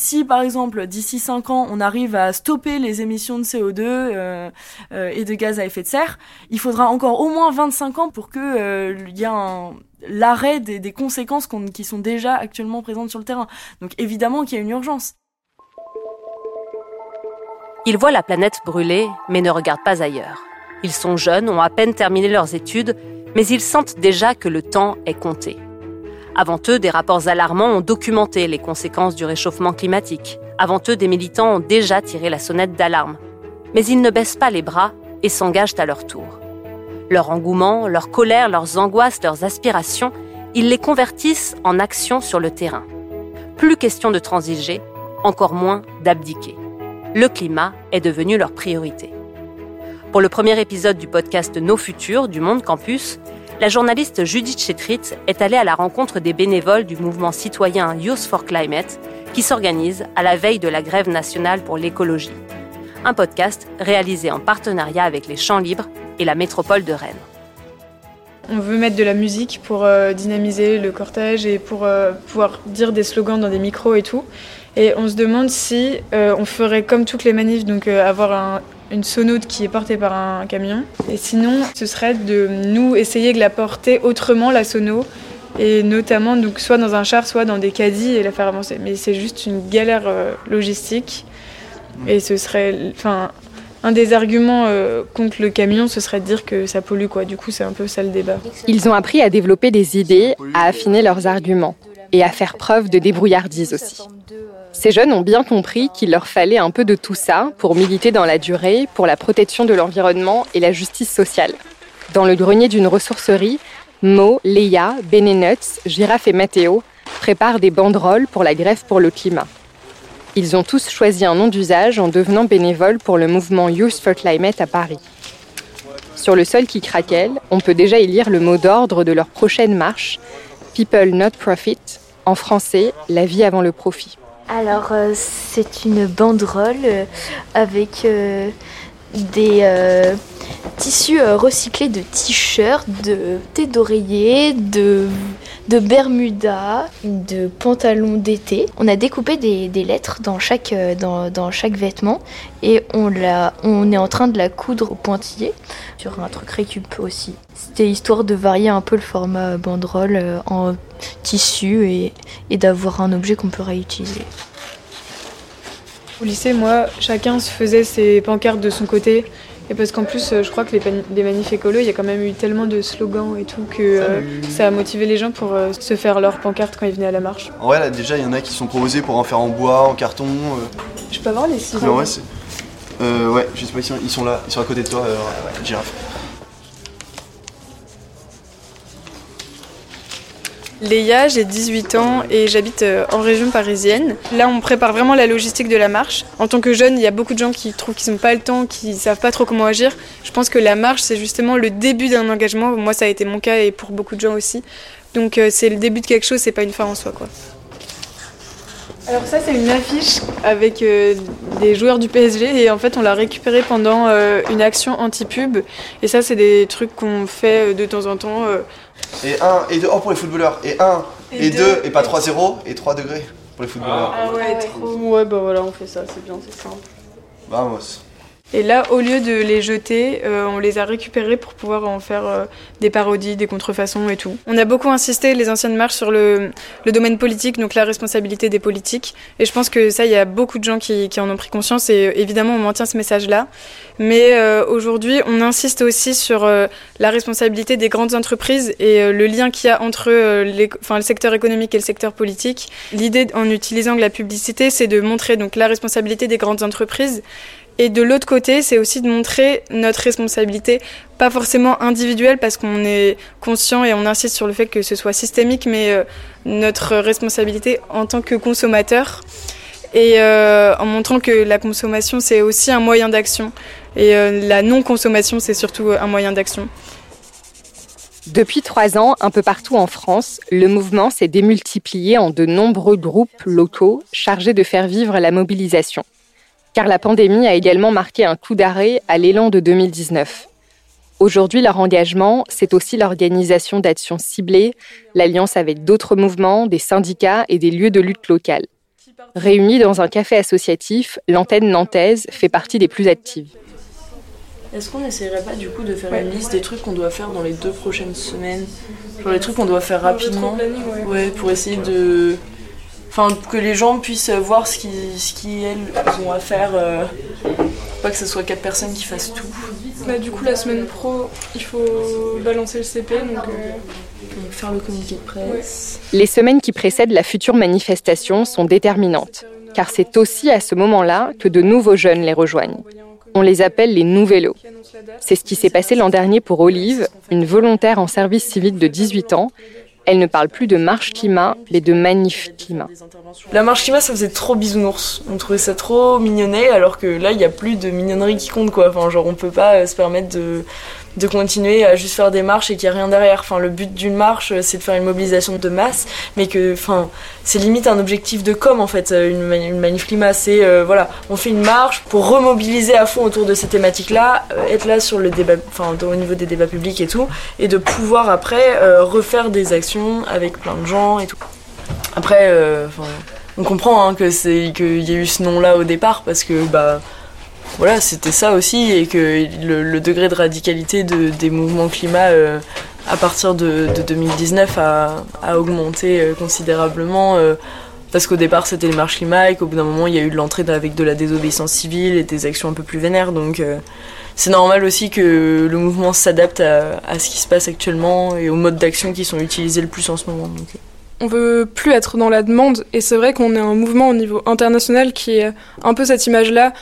si par exemple d'ici 5 ans on arrive à stopper les émissions de CO2 euh, euh, et de gaz à effet de serre, il faudra encore au moins 25 ans pour que il y ait l'arrêt des, conséquences qui sont déjà actuellement présentes sur le terrain. Donc évidemment qu'il y a une urgence. Ils voient la planète brûler, mais ne regardent pas ailleurs. Ils sont jeunes, ont à peine terminé leurs études, mais ils sentent déjà que le temps est compté. Avant eux, des rapports alarmants ont documenté les conséquences du réchauffement climatique. Avant eux, des militants ont déjà tiré la sonnette d'alarme. Mais ils ne baissent pas les bras et s'engagent à leur tour. Leur engouement, leur colère, leurs angoisses, leurs aspirations, ils les convertissent en actions sur le terrain. Plus question de transiger, encore moins d'abdiquer. Le climat est devenu leur priorité. Pour le premier épisode du podcast Nos Futurs du Monde Campus, la journaliste Judith Chetrit est allée à la rencontre des bénévoles du mouvement citoyen Youth for Climate qui s'organise à la veille de la grève nationale pour l'écologie. Un podcast réalisé en partenariat avec les Champs Libres et la métropole de Rennes. On veut mettre de la musique pour euh, dynamiser le cortège et pour euh, pouvoir dire des slogans dans des micros et tout. Et on se demande si euh, on ferait comme toutes les manifs, donc avoir un, une sonote qui est portée par un camion. Et sinon, ce serait de nous essayer de la porter autrement, la sono, et notamment donc soit dans un char, soit dans des caddies et la faire avancer. Mais c'est juste une galère euh, logistique. Et ce serait, enfin, un des arguments euh, contre le camion, ce serait de dire que ça pollue, quoi. Du coup, c'est un peu ça le débat. Ils ont appris à développer des idées, à affiner leurs arguments et à faire preuve de débrouillardise aussi. Ces jeunes ont bien compris qu'il leur fallait un peu de tout ça pour militer dans la durée, pour la protection de l'environnement et la justice sociale. Dans le grenier d'une ressourcerie, Mo, Léa, Benenuts, Girafe et Mathéo préparent des banderoles pour la grève pour le climat. Ils ont tous choisi un nom d'usage en devenant bénévoles pour le mouvement Youth for Climate à Paris. Sur le sol qui craquelle, on peut déjà y lire le mot d'ordre de leur prochaine marche, People Not Profit, en français, la vie avant le profit. Alors, euh, c'est une banderole euh, avec euh, des tissus recyclés de t-shirts, de thé d'oreiller, de, de bermudas, de pantalons d'été. On a découpé des, lettres dans chaque, dans, dans, chaque vêtement et on, l'a, on est en train de la coudre au pointillé sur un truc récup aussi. C'était histoire de varier un peu le format banderole en tissu et, et d'avoir un objet qu'on peut réutiliser. Au lycée, moi, chacun se faisait ses pancartes de son côté. Et parce qu'en plus, je crois que les, les manifs écolos, il y a quand même eu tellement de slogans et tout que euh, ça a motivé les gens pour euh, se faire leurs pancartes quand ils venaient à la marche. Ouais, là déjà, il y en a qui sont proposés pour en faire en bois, en carton. Euh. Je peux avoir les six Ouais, ouais, je sais pas, ils sont là, ils sont à côté de toi, girafe. Léa, j'ai 18 ans et j'habite euh, en région parisienne. Là, on prépare vraiment la logistique de la marche. En tant que jeune, il y a beaucoup de gens qui trouvent qu'ils n'ont pas le temps, qui ne savent pas trop comment agir. Je pense que la marche, c'est justement le début d'un engagement. Moi, ça a été mon cas et pour beaucoup de gens aussi. Donc, euh, c'est le début de quelque chose, c'est pas une fin en soi. Alors ça c'est une affiche avec euh, des joueurs du PSG et en fait on l'a récupérée pendant une action anti-pub et ça c'est des trucs qu'on fait de temps en temps et 1 et 2, oh pour les footballeurs. Et 1 et, 2 et pas 3-0 et 3 degrés pour les footballeurs. Ah ouais, trop. Ouais, bah voilà, on fait ça, c'est bien, c'est simple. Vamos. Et là, au lieu de les jeter, euh, on les a récupérés pour pouvoir en faire euh, des parodies, des contrefaçons et tout. On a beaucoup insisté, les anciennes marches, sur le, le, domaine politique, donc la responsabilité des politiques. Et je pense que ça, il y a beaucoup de gens qui, qui en ont pris conscience et évidemment, on maintient ce message-là. Mais euh, aujourd'hui, on insiste aussi sur la responsabilité des grandes entreprises et le lien qu'il y a entre les, enfin, le secteur économique et le secteur politique. L'idée, en utilisant la publicité, c'est de montrer donc la responsabilité des grandes entreprises et de l'autre côté, c'est aussi de montrer notre responsabilité, pas forcément individuelle parce qu'on est conscient et on insiste sur le fait que ce soit systémique, mais euh, notre responsabilité en tant que consommateur. Et euh, en montrant que la consommation, c'est aussi un moyen d'action. Et euh, la non-consommation, c'est surtout un moyen d'action. Depuis trois ans, un peu partout en France, le mouvement s'est démultiplié en de nombreux groupes locaux chargés de faire vivre la mobilisation car la pandémie a également marqué un coup d'arrêt à l'élan de 2019. Aujourd'hui, leur engagement, c'est aussi l'organisation d'actions ciblées, l'alliance avec d'autres mouvements, des syndicats et des lieux de lutte locale. Réunie dans un café associatif, l'antenne nantaise fait partie des plus actives. Est-ce qu'on n'essayerait pas du coup de faire une liste des trucs qu'on doit faire dans les deux prochaines semaines? Genre les trucs qu'on doit faire rapidement ouais. pour essayer de. Enfin, que les gens puissent voir ce qu'ils, ce qui, elles, ont à faire. Euh, pas que ce soit quatre personnes qui fassent tout. Bah, du coup, la semaine pro, il faut balancer le CP, donc. Euh, faire le communiqué de presse. Les semaines qui précèdent la future manifestation sont déterminantes, car c'est aussi à ce moment-là que de nouveaux jeunes les rejoignent. On les appelle les Nouvellos. C'est ce qui s'est passé l'an dernier pour Olive, une volontaire en service civique de 18 ans. Elle ne parle plus de marche climat, mais de manif climat. La marche climat, ça faisait trop bisounours. On trouvait ça trop mignonnet, alors que là, il n'y a plus de mignonnerie qui compte, quoi. Enfin, genre, on peut pas euh, se permettre de de continuer à juste faire des marches et qu'il n'y a rien derrière. Enfin, le but d'une marche, c'est de faire une mobilisation de masse, mais que, enfin, c'est limite un objectif de com en fait, une, une manif climat. C'est, euh, voilà, on fait une marche pour remobiliser à fond autour de ces thématiques-là, euh, être là sur le débat, enfin, au niveau des débats publics et tout, et de pouvoir après euh, refaire des actions avec plein de gens et tout. Après, on comprend hein, que c'est qu'il y a eu ce nom-là au départ parce que, bah voilà, c'était ça aussi, et que le, degré de radicalité des mouvements climat euh, à partir de, 2019 a, augmenté euh, considérablement. Euh, parce qu'au départ c'était les marches climat et qu'au bout d'un moment il y a eu de l'entrée avec de la désobéissance civile et des actions un peu plus vénères. Donc c'est normal aussi que le mouvement s'adapte à, ce qui se passe actuellement et aux modes d'action qui sont utilisés le plus en ce moment. On veut plus être dans la demande et c'est vrai qu'on est un mouvement au niveau international qui est un peu cette image-là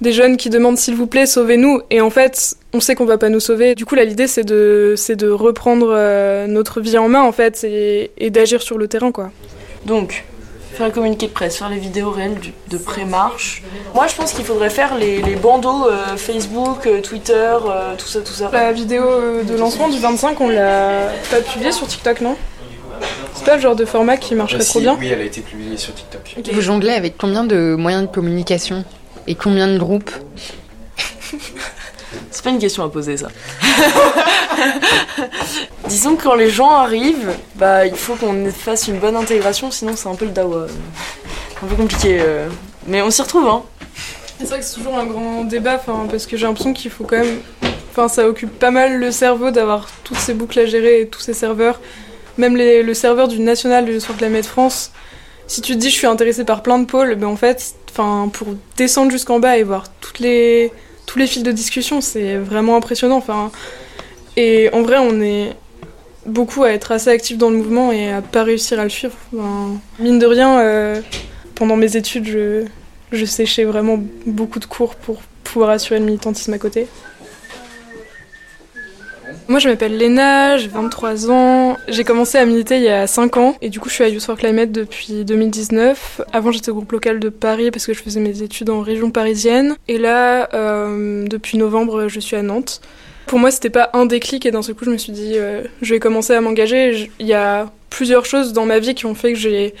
des jeunes qui demandent s'il vous plaît sauvez-nous. Et en fait on sait qu'on va pas nous sauver. Du coup là l'idée c'est de c'est de reprendre euh, notre vie en main en fait et, d'agir sur le terrain quoi. Donc faire un communiqué de presse faire les vidéos réelles de pré-marche. Moi je pense qu'il faudrait faire les, bandeaux euh, Facebook euh, Twitter tout ça tout ça. La vidéo de lancement du 25 on l'a pas publiée sur TikTok non? C'est pas le genre de format qui marcherait trop bien. Oui, elle a été publiée sur TikTok. Vous jonglez avec combien de moyens de communication? Et combien de groupes C'est pas une question à poser ça. Disons que quand les gens arrivent, bah il faut qu'on fasse une bonne intégration, sinon c'est un peu le dawa. Un peu compliqué. Euh. Mais on s'y retrouve, hein. C'est vrai que c'est toujours un grand débat, parce que j'ai l'impression qu'il faut quand même. Enfin, ça occupe pas mal le cerveau d'avoir toutes ces boucles à gérer et tous ces serveurs. Même le serveur du national du Soir de la France, si tu te dis je suis intéressé par plein de pôles, ben en fait, pour descendre jusqu'en bas et voir toutes les tous les fils de discussion, c'est vraiment impressionnant. Enfin, et en vrai, on est beaucoup à être assez actif dans le mouvement et à pas réussir à le suivre. mine de rien, euh, pendant mes études, je, je séchais vraiment beaucoup de cours pour pouvoir assurer le militantisme à côté. Moi, je m'appelle Léna, j'ai 23 ans. J'ai commencé à militer il y a 5 ans et du coup, je suis à Youth for Climate depuis 2019. Avant, j'étais au groupe local de Paris parce que je faisais mes études en région parisienne. Et là, euh, depuis novembre, je suis à Nantes. Pour moi, c'était pas un déclic et d'un seul coup, je me suis dit, euh, je vais commencer à m'engager. Il y a plusieurs choses dans ma vie qui ont fait que j'ai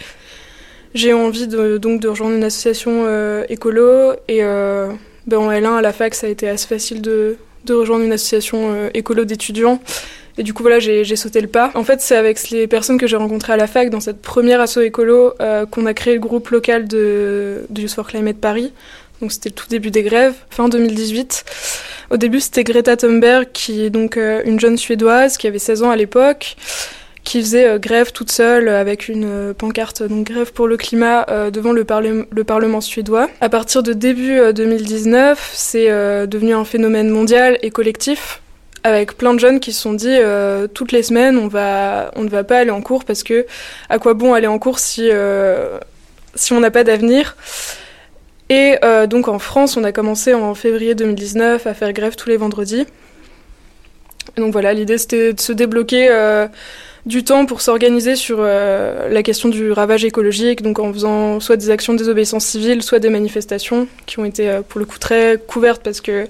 j'ai envie de, donc de rejoindre une association euh, écolo et ben, en L1 à la fac, ça a été assez facile de de rejoindre une association euh, écolo d'étudiants. Et du coup, voilà, j'ai sauté le pas. En fait, c'est avec les personnes que j'ai rencontrées à la fac, dans cette première asso écolo, euh, qu'on a créé le groupe local de, de Youth for Climate Paris. Donc, c'était le tout début des grèves, fin 2018. Au début, c'était Greta Thunberg, qui est donc euh, une jeune Suédoise qui avait 16 ans à l'époque, qui faisait euh, grève toute seule avec une euh, pancarte donc grève pour le climat euh, devant le, le, Parlement suédois. À partir de début 2019, c'est devenu un phénomène mondial et collectif avec plein de jeunes qui se sont dit toutes les semaines on va on ne va pas aller en cours parce que à quoi bon aller en cours si si on n'a pas d'avenir? Et donc en France on a commencé en février 2019 à faire grève tous les vendredis donc voilà l'idée c'était de se débloquer du temps pour s'organiser sur euh, la question du ravage écologique, donc en faisant soit des actions de désobéissance civile, soit des manifestations qui ont été euh, pour le coup très couvertes parce que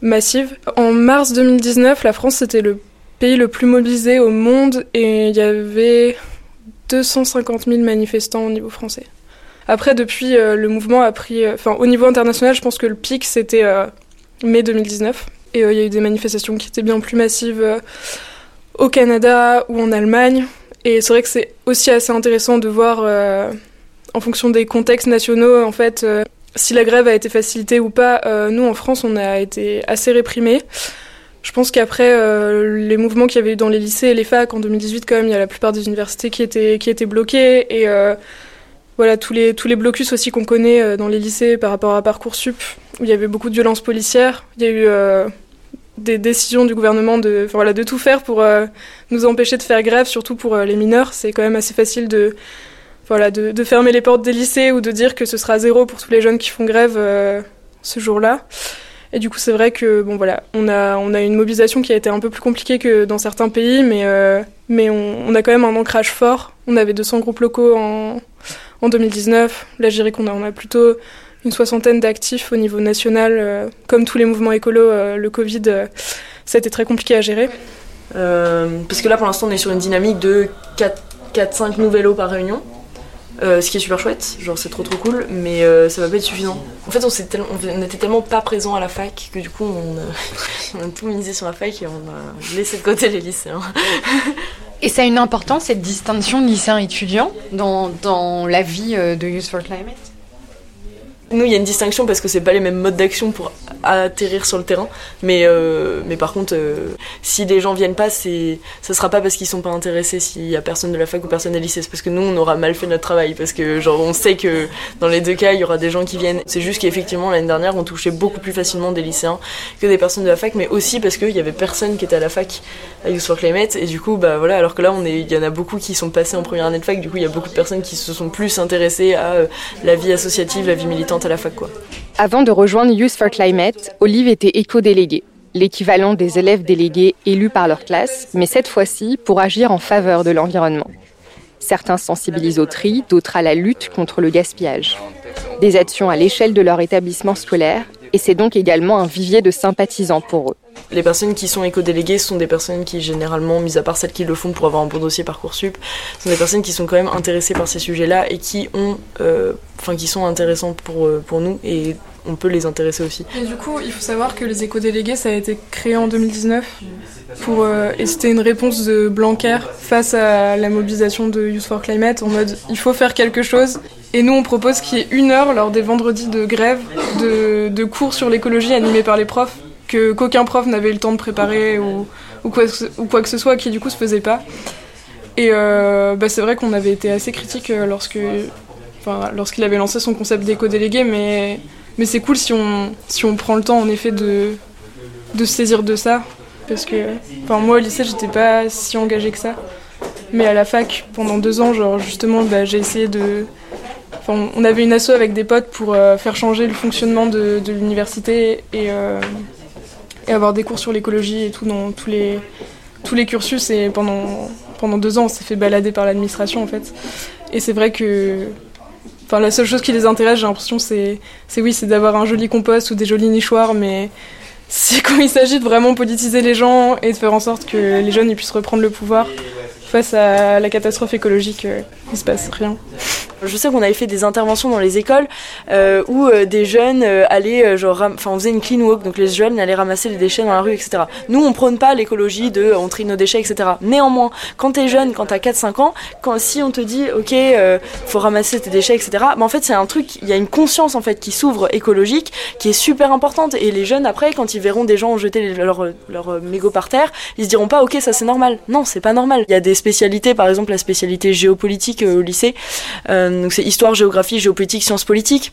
massives. En mars 2019, la France c'était le pays le plus mobilisé au monde et il y avait 250 000 manifestants au niveau français. Après, depuis, euh, le mouvement a pris. Enfin, au niveau international, je pense que le pic c'était mai 2019 et il y a eu des manifestations qui étaient bien plus massives au Canada ou en Allemagne. Et c'est vrai que c'est aussi assez intéressant de voir euh, en fonction des contextes nationaux, en fait, si la grève a été facilitée ou pas, nous en France, on a été assez réprimés. Je pense qu'après les mouvements qu'il y avait eu dans les lycées et les facs en 2018, quand même, il y a la plupart des universités qui étaient qui étaient bloquées et voilà tous les tous les blocus aussi qu'on connaît dans les lycées par rapport à parcoursup où il y avait beaucoup de violences policières. Il y a eu des décisions du gouvernement de, voilà, de tout faire pour euh, nous empêcher de faire grève, surtout pour euh, les mineurs. C'est quand même assez facile de, voilà, de, fermer les portes des lycées ou de dire que ce sera zéro pour tous les jeunes qui font grève euh, ce jour-là. Et du coup, c'est vrai que bon voilà, on a on a une mobilisation qui a été un peu plus compliquée que dans certains pays, mais mais on, a quand même un ancrage fort. On avait 200 groupes locaux en en 2019. Là, je dirais qu'on on a plutôt une soixantaine d'actifs au niveau national. Euh, comme tous les mouvements écolos, euh, le Covid, euh, ça a été très compliqué à gérer. parce que là, pour l'instant, on est sur une dynamique de 4-5 nouveaux par réunion. ce qui est super chouette, genre c'est trop trop cool, mais ça va pas être suffisant. En fait, on, on, était tellement pas présent à la fac que du coup, on a, tout misé sur la fac et on a laissé de côté les lycéens. Et ça a une importance, cette distinction lycéen-étudiant, dans, dans la vie de Youth for Climate? Nous, il y a une distinction parce que c'est pas les mêmes modes d'action pour atterrir sur le terrain. Mais, euh, mais par contre, euh, si les gens viennent pas, c'est, ça sera pas parce qu'ils sont pas intéressés s'il y a personne de la fac ou personne des lycées. C'est parce que nous, on aura mal fait notre travail. Parce que, genre, on sait que dans les deux cas, il y aura des gens qui viennent. C'est juste qu'effectivement, l'année dernière, on touchait beaucoup plus facilement des lycéens que des personnes de la fac, mais aussi parce qu'il y avait personne qui était à la fac à Youth for Climate. Et du coup, bah voilà, alors que là, on est, il y en a beaucoup qui sont passés en première année de fac. Du coup, il y a beaucoup de personnes qui se sont plus intéressées à euh, la vie associative, la vie militante Avant de rejoindre Youth for Climate, Olive était éco-déléguée, l'équivalent des élèves délégués élus par leur classe, mais cette fois-ci pour agir en faveur de l'environnement. Certains sensibilisent au tri, d'autres à la lutte contre le gaspillage. Des actions à l'échelle de leur établissement scolaire, et c'est donc également un vivier de sympathisants pour eux. Les personnes qui sont éco-déléguées sont des personnes qui, généralement, mis à part celles qui le font pour avoir un bon dossier Parcoursup, sont des personnes qui sont quand même intéressées par ces sujets-là et qui ont, euh, enfin, qui sont intéressantes pour, euh, pour nous et on peut les intéresser aussi. Et du coup, il faut savoir que les éco-délégués, ça a été créé en 2019 pour, euh, et c'était une réponse de Blanquer face à la mobilisation de Youth for Climate en mode il faut faire quelque chose. Et nous, on propose qu'il y ait une heure lors des vendredis de grève de, de cours sur l'écologie animés par les profs que qu'aucun prof n'avait le temps de préparer ou, ou, quoi, que ce soit qui du coup se faisait pas. Et euh, bah, c'est vrai qu'on avait été assez critique euh, lorsque, lorsqu'il avait lancé son concept d'éco-délégué, mais, mais c'est cool si on, si on prend le temps en effet de, de se saisir de ça. Parce que enfin, moi au lycée j'étais pas si engagée que ça. Mais à la fac, pendant deux ans, genre justement, bah, j'ai essayé de. Enfin, on avait une asso avec des potes pour euh, faire changer le fonctionnement de, de l'université et, et avoir des cours sur l'écologie et tout dans tous les, tous les cursus. Et pendant, pendant deux ans, on s'est fait balader par l'administration en fait. Et c'est vrai que enfin, la seule chose qui les intéresse, j'ai l'impression, c'est, c'est oui, c'est d'avoir un joli compost ou des jolis nichoirs, mais c'est quand il s'agit de vraiment politiser les gens et de faire en sorte que les jeunes ils puissent reprendre le pouvoir face à la catastrophe écologique, euh, il se passe rien. Je sais qu'on avait fait des interventions dans les écoles euh, où euh, des jeunes euh, allaient, euh, genre, enfin, on faisait une clean walk, donc les jeunes allaient ramasser les déchets dans la rue, etc. Nous, on prône pas l'écologie de on trie nos déchets, etc. Néanmoins, quand t'es jeune, quand t'as 4-5 ans, quand si on te dit, ok, faut ramasser tes déchets, etc. Mais en fait, c'est un truc, il y a une conscience en fait qui s'ouvre écologique, qui est super importante. Et les jeunes après, quand ils verront des gens jeter leurs leur, leur mégots par terre, ils se diront pas, ok, ça c'est normal. Non, c'est pas normal. Il y a des spécialités, par exemple la spécialité géopolitique au lycée. Euh, donc c'est histoire, géographie, géopolitique, sciences politiques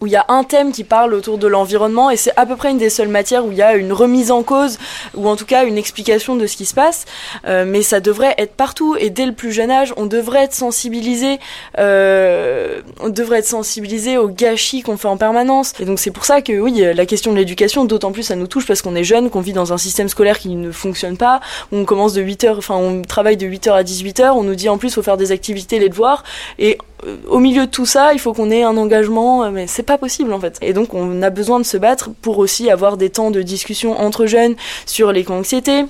où il y a un thème qui parle autour de l'environnement et c'est à peu près une des seules matières où il y a une remise en cause ou en tout cas une explication de ce qui se passe. Euh, mais ça devrait être partout et dès le plus jeune âge, on devrait être sensibilisé, euh, on devrait être sensibilisé au gâchis qu'on fait en permanence. Et donc c'est pour ça que oui, la question de l'éducation, d'autant plus ça nous touche parce qu'on est jeune, qu'on vit dans un système scolaire qui ne fonctionne pas, on commence de 8 heures, enfin on travaille de 8 heures à 18 heures, on nous dit en plus faut faire des activités, les devoirs et euh, au milieu de tout ça, il faut qu'on ait un engagement, euh, mais c'est pas possible en fait. Et donc on a besoin de se battre pour aussi avoir des temps de discussion entre jeunes sur l'éco-anxiété,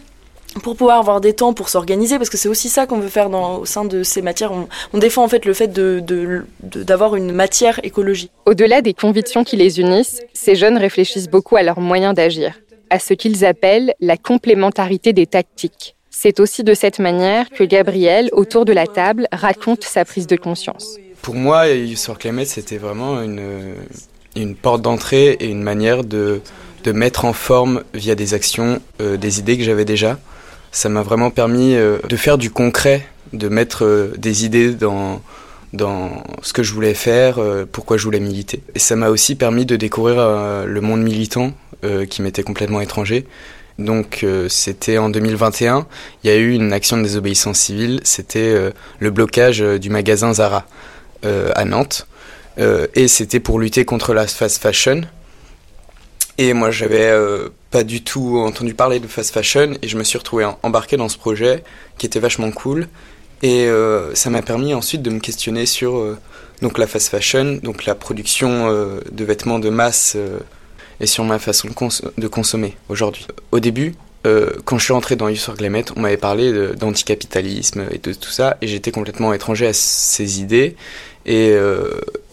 pour pouvoir avoir des temps pour s'organiser, parce que c'est aussi ça qu'on veut faire dans, au sein de ces matières. On, défend en fait le fait d'avoir de, une matière écologie. Au-delà des convictions qui les unissent, ces jeunes réfléchissent beaucoup à leurs moyens d'agir, à ce qu'ils appellent la complémentarité des tactiques. C'est aussi de cette manière que Gabriel, autour de la table, raconte sa prise de conscience. Pour moi, Youth for c'était vraiment une, une porte d'entrée et une manière de, de mettre en forme via des actions des idées que j'avais déjà. Ça m'a vraiment permis de faire du concret, de mettre des idées dans, dans ce que je voulais faire, euh, pourquoi je voulais militer. Et ça m'a aussi permis de découvrir euh, le monde militant euh, qui m'était complètement étranger. Donc c'était en 2021, il y a eu une action de désobéissance civile, c'était le blocage du magasin Zara à Nantes. et c'était pour lutter contre la fast fashion. Et moi j'avais pas du tout entendu parler de fast fashion et je me suis retrouvé embarqué dans ce projet qui était vachement cool et euh, ça m'a permis ensuite de me questionner sur euh, donc la fast fashion, donc la production euh, de vêtements de masse et sur ma façon de, de consommer aujourd'hui. Au début, quand je suis rentré dans Youth for on m'avait parlé d'anticapitalisme et de tout ça, et j'étais complètement étranger à ces idées. Et,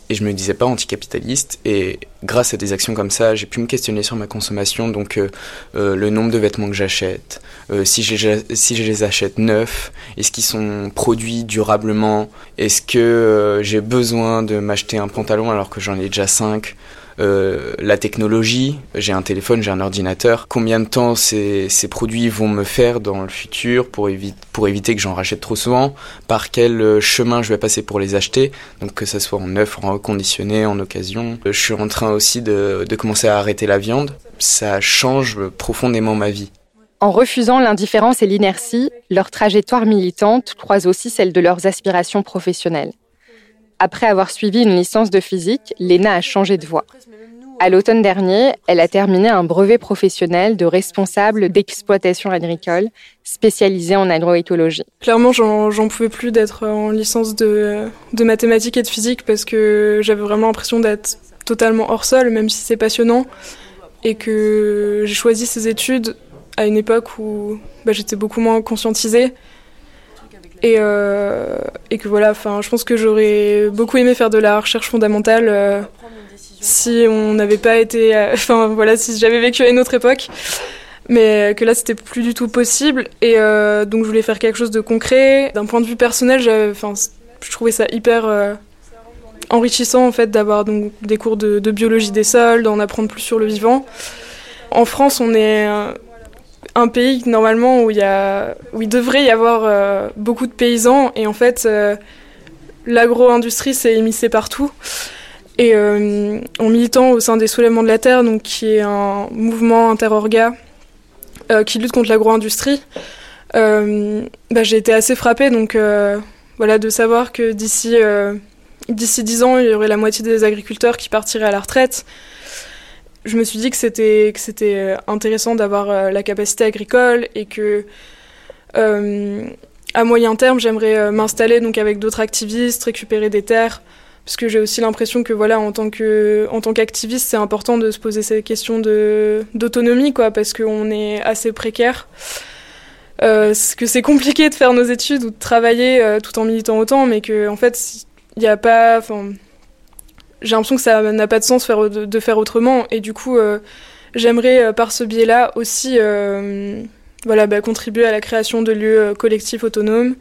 et je me disais pas anticapitaliste et grâce à des actions comme ça j'ai pu me questionner sur ma consommation donc euh, euh, le nombre de vêtements que j'achète euh, si, je, les achète neufs est-ce qu'ils sont produits durablement est-ce que j'ai besoin de m'acheter un pantalon alors que j'en ai déjà cinq euh, la technologie, j'ai un téléphone, j'ai un ordinateur, combien de temps ces, ces, produits vont me faire dans le futur pour, pour éviter que j'en rachète trop souvent, par quel euh, chemin je vais passer pour les acheter, donc que ce soit en neuf, en reconditionné, en occasion. Euh, je suis en train aussi de, de commencer à arrêter la viande, ça change profondément ma vie. En refusant l'indifférence et l'inertie, leur trajectoire militante croise aussi celle de leurs aspirations professionnelles. Après avoir suivi une licence de physique, Léna a changé de voie. À l'automne dernier, elle a terminé un brevet professionnel de responsable d'exploitation agricole spécialisé en agroécologie. Clairement, j'en pouvais plus d'être en licence de, mathématiques et de physique parce que j'avais vraiment l'impression d'être totalement hors sol, même si c'est passionnant, et que j'ai choisi ces études à une époque où bah, j'étais beaucoup moins conscientisée et, euh, et que voilà, je pense que j'aurais beaucoup aimé faire de la recherche fondamentale euh, si on n'avait pas été, euh, enfin voilà, si j'avais vécu à une autre époque, mais que là c'était plus du tout possible. Et donc je voulais faire quelque chose de concret. D'un point de vue personnel, enfin, je trouvais ça hyper enrichissant en fait d'avoir donc des cours de biologie des sols, d'en apprendre plus sur le vivant. En France, on est un pays normalement où il, devrait y avoir euh, beaucoup de paysans et en fait euh, l'agro-industrie s'est émissée partout. Et euh, en militant au sein des Soulèvements de la Terre, donc, qui est un mouvement interorga qui lutte contre l'agro-industrie, bah, j'ai été assez frappée donc, voilà, de savoir que d'ici d'ici 10 ans, il y aurait la moitié des agriculteurs qui partiraient à la retraite je me suis dit que c'était que c'était euh, intéressant d'avoir euh, la capacité agricole et que euh, à moyen terme j'aimerais m'installer donc avec d'autres activistes récupérer des terres. Parce que j'ai aussi l'impression que voilà en tant que en tant qu'activiste c'est important de se poser ces questions de d'autonomie quoi parce qu'on est assez précaire. Que c'est compliqué de faire nos études ou de travailler tout en militant autant mais que en fait il n'y a pas j'ai l'impression que ça n'a pas de sens de, faire autrement. Et du coup, euh, j'aimerais euh, par ce biais-là aussi euh, voilà, bah, contribuer à la création de lieux collectifs autonomes.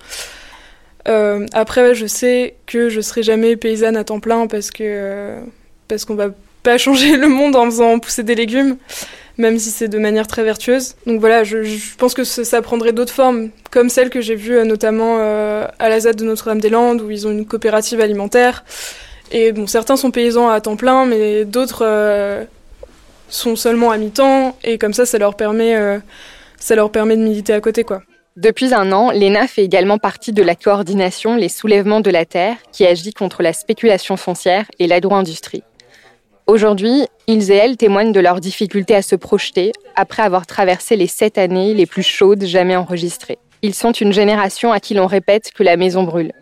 après, je sais que je serai jamais paysanne à temps plein parce que parce qu'on va pas changer le monde en faisant pousser des légumes, même si c'est de manière très vertueuse. Donc voilà, je, je pense que ça prendrait d'autres formes, comme celle que j'ai vue notamment à la ZAD de Notre-Dame-des-Landes, où ils ont une coopérative alimentaire. Et bon, certains sont paysans à temps plein, mais d'autres euh, sont seulement à mi-temps, et comme ça, ça leur permet, euh, ça leur permet de militer à côté, quoi. Depuis un an, l'ENA fait également partie de la coordination Les Soulèvements de la Terre, qui agit contre la spéculation foncière et l'agro-industrie. Aujourd'hui, ils et elles témoignent de leur difficulté à se projeter après avoir traversé les sept années les plus chaudes jamais enregistrées. Ils sont une génération à qui l'on répète que la maison brûle.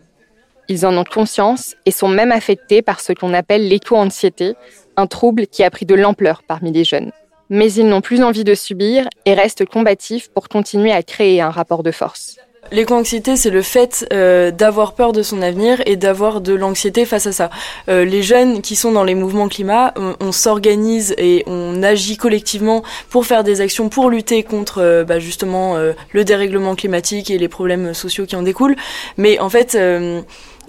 Ils en ont conscience et sont même affectés par ce qu'on appelle l'éco-anxiété, un trouble qui a pris de l'ampleur parmi les jeunes. Mais ils n'ont plus envie de subir et restent combatifs pour continuer à créer un rapport de force. L'éco-anxiété, c'est le fait euh, d'avoir peur de son avenir et d'avoir de l'anxiété face à ça. Euh, les jeunes qui sont dans les mouvements climat, on, s'organise et on agit collectivement pour faire des actions pour lutter contre euh, bah, justement le dérèglement climatique et les problèmes sociaux qui en découlent. Mais en fait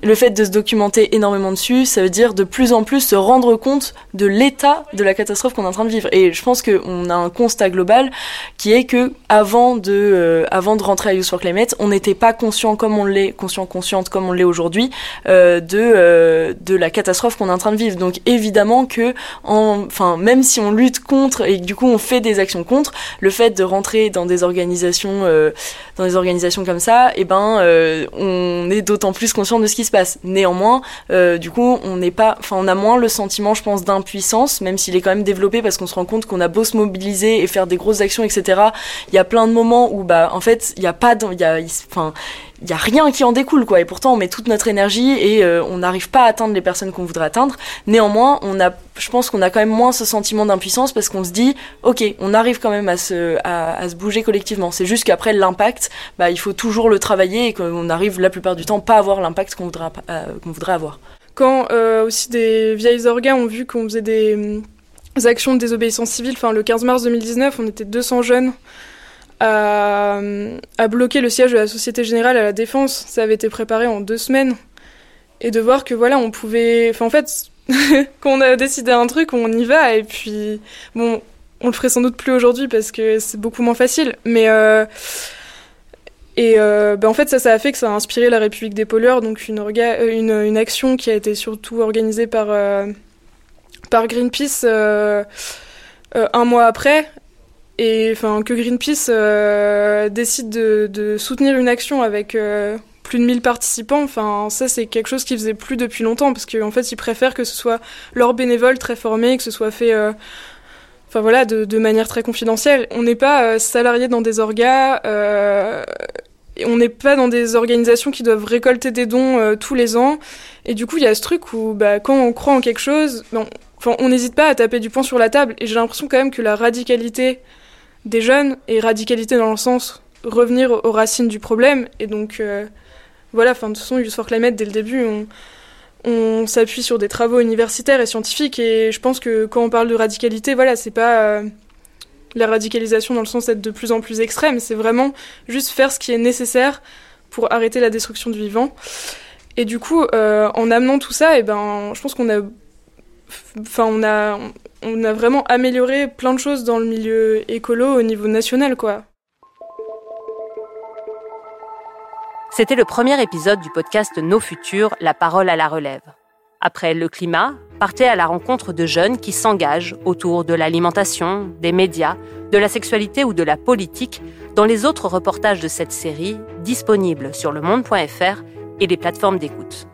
le fait de se documenter énormément dessus, ça veut dire de plus en plus se rendre compte de l'état de la catastrophe qu'on est en train de vivre. Et je pense qu'on a un constat global qui est que avant de, euh, avant de rentrer à Youth for Climate, on n'était pas conscient comme on l'est, conscient, consciente comme on l'est aujourd'hui, euh, de, euh, de la catastrophe qu'on est en train de vivre. Donc évidemment que, en, enfin, même si on lutte contre et que du coup on fait des actions contre, le fait de rentrer dans des organisations, euh, dans des organisations comme ça, et eh ben, euh, on est d'autant plus conscient de ce qui se passe. Néanmoins, euh, du coup, on n'est pas, enfin, on a moins le sentiment, je pense, d'impuissance, même s'il est quand même développé parce qu'on se rend compte qu'on a beau se mobiliser et faire des grosses actions, etc. Il y a plein de moments où, bah, en fait, il n'y a pas, il y a, enfin, il y a rien qui en découle quoi. Et pourtant on met toute notre énergie et euh, on n'arrive pas à atteindre les personnes qu'on voudrait atteindre. Néanmoins on a je pense qu'on a quand même moins ce sentiment d'impuissance parce qu'on se dit ok on arrive quand même à se à, se bouger collectivement. C'est juste qu'après l'impact bah il faut toujours le travailler et qu'on arrive la plupart du temps pas à avoir l'impact qu'on voudrait euh, voudrait avoir. Quand euh, aussi des vieilles organes ont vu qu'on faisait des, des actions de désobéissance civile enfin le 15 mars 2019 on était 200 jeunes à, bloquer le siège de la Société Générale à la Défense. Ça avait été préparé en deux semaines. Et de voir que voilà, on pouvait. En fait, quand on a décidé un truc, on y va. Et puis, bon, on le ferait sans doute plus aujourd'hui parce que c'est beaucoup moins facile. Mais. Euh, et euh, ben en fait, ça, ça a fait que ça a inspiré la République des pollueurs, donc une, une action qui a été surtout organisée par, euh, Greenpeace euh, un mois après, et enfin que Greenpeace euh, décide de, soutenir une action avec euh, plus de 1000 participants, enfin ça c'est quelque chose qu'ils faisaient plus depuis longtemps parce qu'en en fait ils préfèrent que ce soit leurs bénévoles très formés, que ce soit fait euh, enfin voilà de, manière très confidentielle. On n'est pas salarié dans des orgas, on n'est pas dans des organisations qui doivent récolter des dons tous les ans. Et du coup il y a ce truc où bah, quand on croit en quelque chose, ben, on n'hésite pas à taper du poing sur la table. Et j'ai l'impression quand même que la radicalité des jeunes et radicalité dans le sens revenir aux racines du problème. Et donc, euh, voilà, de toute façon, Youth for Climate, dès le début, on, on s'appuie sur des travaux universitaires et scientifiques. Et je pense que quand on parle de radicalité, voilà, c'est pas euh, la radicalisation dans le sens d'être de plus en plus extrême, c'est vraiment juste faire ce qui est nécessaire pour arrêter la destruction du vivant. Et du coup, euh, en amenant tout ça, et ben, je pense qu'on a, enfin, on a, on a vraiment amélioré plein de choses dans le milieu écolo au niveau national, quoi. C'était le premier épisode du podcast Nos Futurs, la parole à la relève. Après le climat, partez à la rencontre de jeunes qui s'engagent autour de l'alimentation, des médias, de la sexualité ou de la politique dans les autres reportages de cette série disponibles sur le monde.fr et les plateformes d'écoute.